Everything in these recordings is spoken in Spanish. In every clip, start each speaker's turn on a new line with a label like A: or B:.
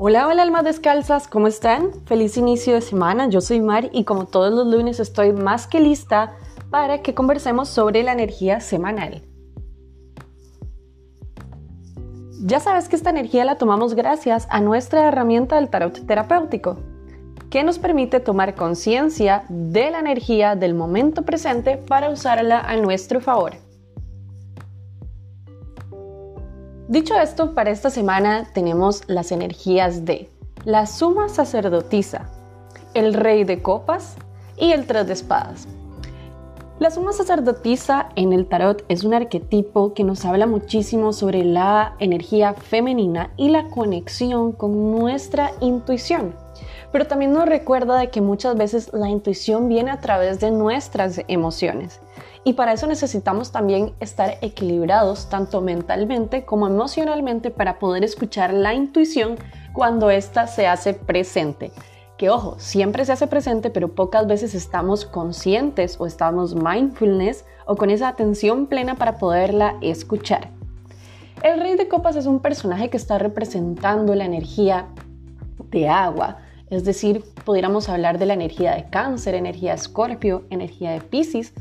A: Hola, hola almas descalzas, ¿cómo están? Feliz inicio de semana, yo soy Mar y como todos los lunes estoy más que lista para que conversemos sobre la energía semanal. Ya sabes que esta energía la tomamos gracias a nuestra herramienta del tarot terapéutico, que nos permite tomar conciencia de la energía del momento presente para usarla a nuestro favor. Dicho esto, para esta semana tenemos las energías de la suma sacerdotisa, el rey de copas y el tres de espadas. La suma sacerdotisa en el tarot es un arquetipo que nos habla muchísimo sobre la energía femenina y la conexión con nuestra intuición. Pero también nos recuerda de que muchas veces la intuición viene a través de nuestras emociones. Y para eso necesitamos también estar equilibrados tanto mentalmente como emocionalmente para poder escuchar la intuición cuando ésta se hace presente. Que ojo, siempre se hace presente, pero pocas veces estamos conscientes o estamos mindfulness o con esa atención plena para poderla escuchar. El rey de copas es un personaje que está representando la energía de agua, es decir, pudiéramos hablar de la energía de cáncer, energía de escorpio, energía de piscis,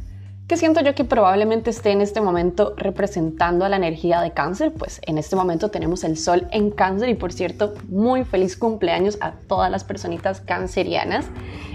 A: que siento yo que probablemente esté en este momento representando a la energía de cáncer, pues en este momento tenemos el sol en cáncer y por cierto, muy feliz cumpleaños a todas las personitas cancerianas.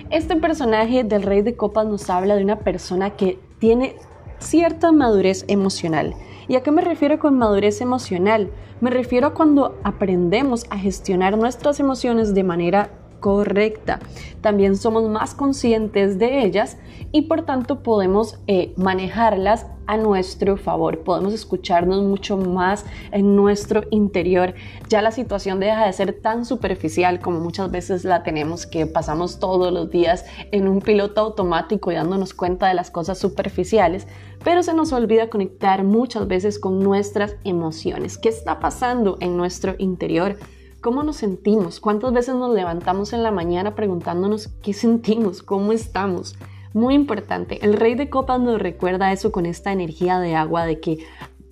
A: Este personaje del rey de copas nos habla de una persona que tiene cierta madurez emocional. ¿Y a qué me refiero con madurez emocional? Me refiero a cuando aprendemos a gestionar nuestras emociones de manera correcta. También somos más conscientes de ellas y por tanto podemos eh, manejarlas a nuestro favor. Podemos escucharnos mucho más en nuestro interior. Ya la situación deja de ser tan superficial como muchas veces la tenemos, que pasamos todos los días en un piloto automático y dándonos cuenta de las cosas superficiales, pero se nos olvida conectar muchas veces con nuestras emociones. ¿Qué está pasando en nuestro interior? ¿Cómo nos sentimos? ¿Cuántas veces nos levantamos en la mañana preguntándonos qué sentimos? ¿Cómo estamos? Muy importante, el rey de copas nos recuerda eso con esta energía de agua de que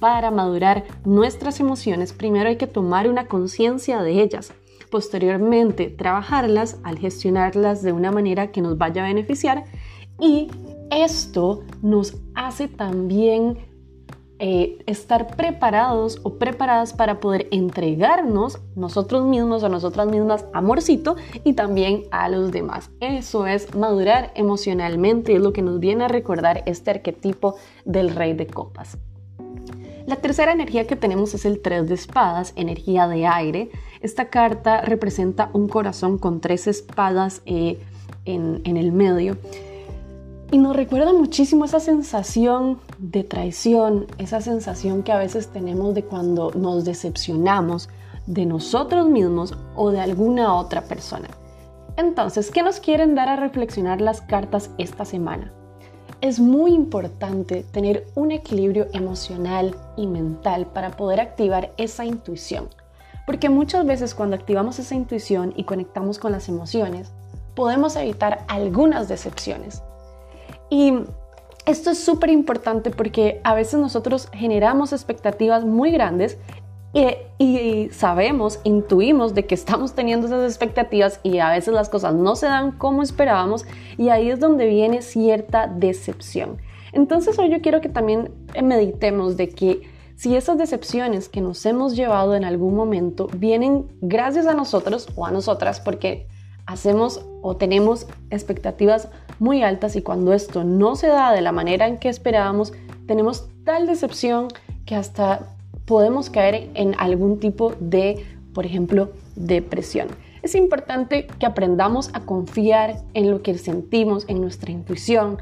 A: para madurar nuestras emociones primero hay que tomar una conciencia de ellas, posteriormente trabajarlas al gestionarlas de una manera que nos vaya a beneficiar y esto nos hace también eh, estar preparados o preparadas para poder entregarnos nosotros mismos o nosotras mismas amorcito y también a los demás. Eso es madurar emocionalmente, es lo que nos viene a recordar este arquetipo del rey de copas. La tercera energía que tenemos es el 3 de espadas, energía de aire. Esta carta representa un corazón con tres espadas eh, en, en el medio. Y nos recuerda muchísimo esa sensación de traición, esa sensación que a veces tenemos de cuando nos decepcionamos de nosotros mismos o de alguna otra persona. Entonces, ¿qué nos quieren dar a reflexionar las cartas esta semana? Es muy importante tener un equilibrio emocional y mental para poder activar esa intuición. Porque muchas veces cuando activamos esa intuición y conectamos con las emociones, podemos evitar algunas decepciones y esto es súper importante porque a veces nosotros generamos expectativas muy grandes y, sabemos, intuimos de que estamos teniendo esas expectativas y a veces las cosas no se dan como esperábamos y ahí es donde viene cierta decepción. Entonces hoy yo quiero que también meditemos de que si esas decepciones que nos hemos llevado en algún momento vienen gracias a nosotros o a nosotras porque hacemos o tenemos expectativas muy altas y cuando esto no se da de la manera en que esperábamos, tenemos tal decepción que hasta podemos caer en algún tipo de, por ejemplo, depresión. Es importante que aprendamos a confiar en lo que sentimos, en nuestra intuición,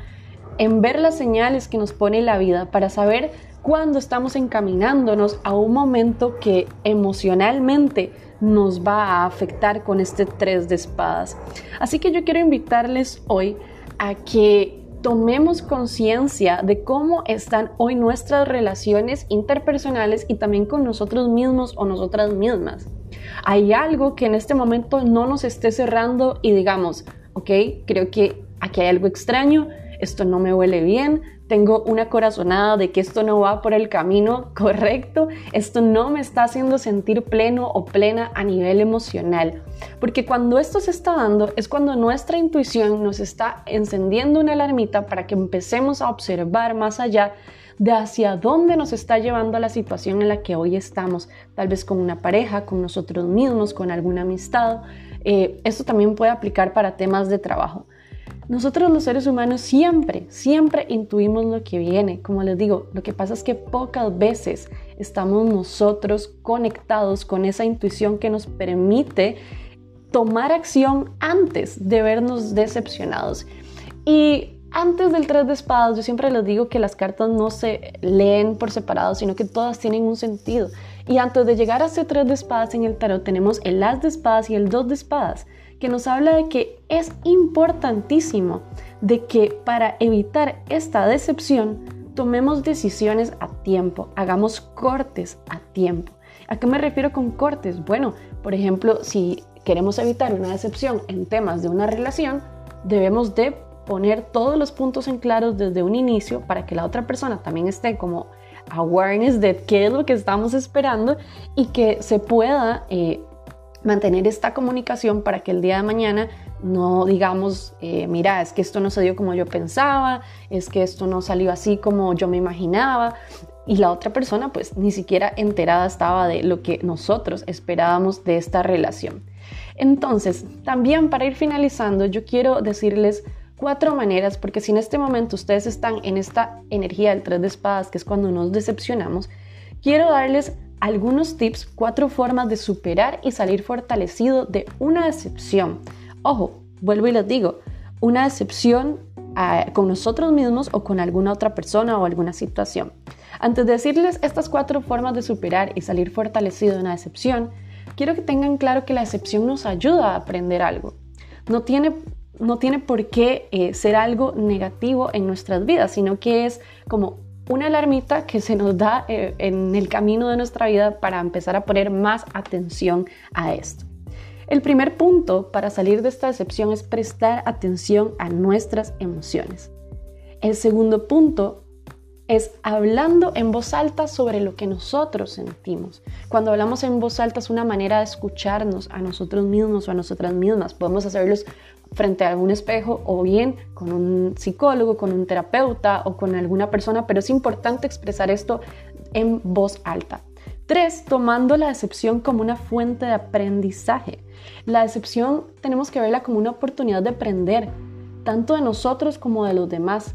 A: en ver las señales que nos pone la vida para saber cuándo estamos encaminándonos a un momento que emocionalmente nos va a afectar con este tres de espadas. Así que yo quiero invitarles hoy a que tomemos conciencia de cómo están hoy nuestras relaciones interpersonales y también con nosotros mismos o nosotras mismas. Hay algo que en este momento no nos esté cerrando y digamos, ok, creo que aquí hay algo extraño, esto no me huele bien, tengo una corazonada de que esto no va por el camino correcto, esto no me está haciendo sentir pleno o plena a nivel emocional. Porque cuando esto se está dando es cuando nuestra intuición nos está encendiendo una alarmita para que empecemos a observar más allá de hacia dónde nos está llevando la situación en la que hoy estamos, tal vez con una pareja, con nosotros mismos, con alguna amistad. Eh, esto también puede aplicar para temas de trabajo. Nosotros los seres humanos siempre, siempre intuimos lo que viene. Como les digo, lo que pasa es que pocas veces estamos nosotros conectados con esa intuición que nos permite tomar acción antes de vernos decepcionados. Y antes del tres de espadas, yo siempre les digo que las cartas no se leen por separado, sino que todas tienen un sentido. Y antes de llegar a ese tres de espadas en el tarot, tenemos el as de espadas y el dos de espadas que nos habla de que es importantísimo de que para evitar esta decepción tomemos decisiones a tiempo, hagamos cortes a tiempo. ¿A qué me refiero con cortes? Bueno, por ejemplo, si queremos evitar una decepción en temas de una relación, debemos de poner todos los puntos en claros desde un inicio para que la otra persona también esté como awareness de qué es lo que estamos esperando y que se pueda eh, mantener esta comunicación para que el día de mañana no digamos, eh, mira, es que esto no se dio como yo pensaba, es que esto no salió así como yo me imaginaba. Y la otra persona pues ni siquiera enterada estaba de lo que nosotros esperábamos de esta relación. Entonces, también para ir finalizando, yo quiero decirles cuatro maneras, porque si en este momento ustedes están en esta energía del tres de espadas, que es cuando nos decepcionamos, quiero darles algunos tips, cuatro formas de superar y salir fortalecido de una decepción. Ojo, vuelvo y les digo, una decepción ah, con nosotros mismos o con alguna otra persona o alguna situación. Antes de decirles estas cuatro formas de superar y salir fortalecido de una decepción, quiero que tengan claro que la decepción nos ayuda a aprender algo. No tiene, no tiene por qué eh, ser algo negativo en nuestras vidas, sino que es como una alarmita que se nos da eh, en el camino de nuestra vida para empezar a poner más atención a esto. El primer punto para salir de esta decepción es prestar atención a nuestras emociones. El segundo punto es hablando en voz alta sobre lo que nosotros sentimos. Cuando hablamos en voz alta es una manera de escucharnos a nosotros mismos o a nosotras mismas. Podemos hacerlos frente a algún espejo o bien con un psicólogo, con un terapeuta o con alguna persona, pero es importante expresar esto en voz alta. Tres, tomando la decepción como una fuente de aprendizaje. La decepción tenemos que verla como una oportunidad de aprender, tanto de nosotros como de los demás.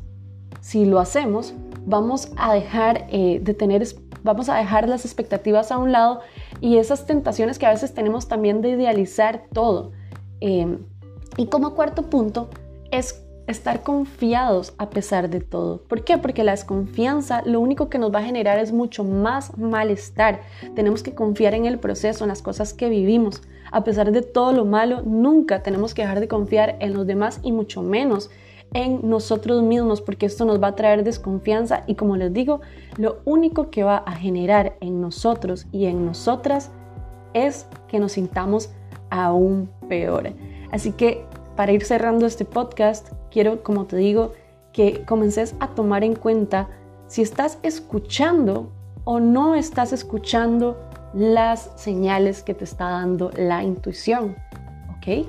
A: Si lo hacemos, vamos a dejar eh, de tener, vamos a dejar las expectativas a un lado y esas tentaciones que a veces tenemos también de idealizar todo. Em, y como cuarto punto es estar confiados a pesar de todo. ¿Por qué? Porque la desconfianza lo único que nos va a generar es mucho más malestar. Tenemos que confiar en el proceso, en las cosas que vivimos. A pesar de todo lo malo, nunca tenemos que dejar de confiar en los demás y mucho menos en nosotros mismos porque esto nos va a traer desconfianza y como les digo, lo único que va a generar en nosotros y en nosotras es que nos sintamos aún peor. Así que para ir cerrando este podcast, quiero, como te digo, que comences a tomar en cuenta si estás escuchando o no estás escuchando las señales que te está dando la intuición. ¿Ok?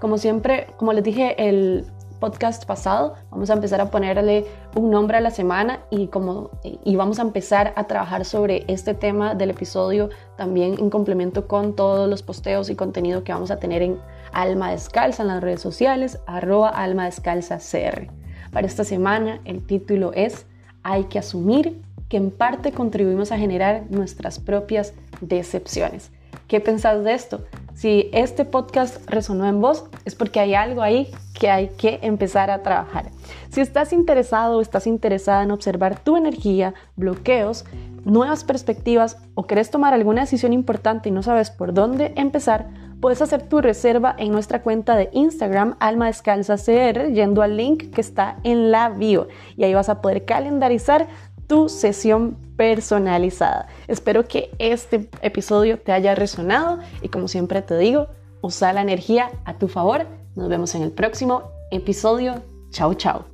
A: Como siempre, como les dije el podcast pasado, vamos a empezar a ponerle un nombre a la semana y, como, y vamos a empezar a trabajar sobre este tema del episodio también en complemento con todos los posteos y contenido que vamos a tener en Alma Descalza en las redes sociales, arroba Alma Descalza CR. Para esta semana el título es Hay que asumir que en parte contribuimos a generar nuestras propias decepciones. ¿Qué pensás de esto? Si este podcast resonó en vos, es porque hay algo ahí que hay que empezar a trabajar. Si estás interesado o estás interesada en observar tu energía, bloqueos, nuevas perspectivas o querés tomar alguna decisión importante y no sabes por dónde empezar, puedes hacer tu reserva en nuestra cuenta de Instagram Alma Descalza CR yendo al link que está en la bio y ahí vas a poder calendarizar tu sesión personalizada. Espero que este episodio te haya resonado y como siempre te digo, usa la energía a tu favor. Nos vemos en el próximo episodio. Chao, chao.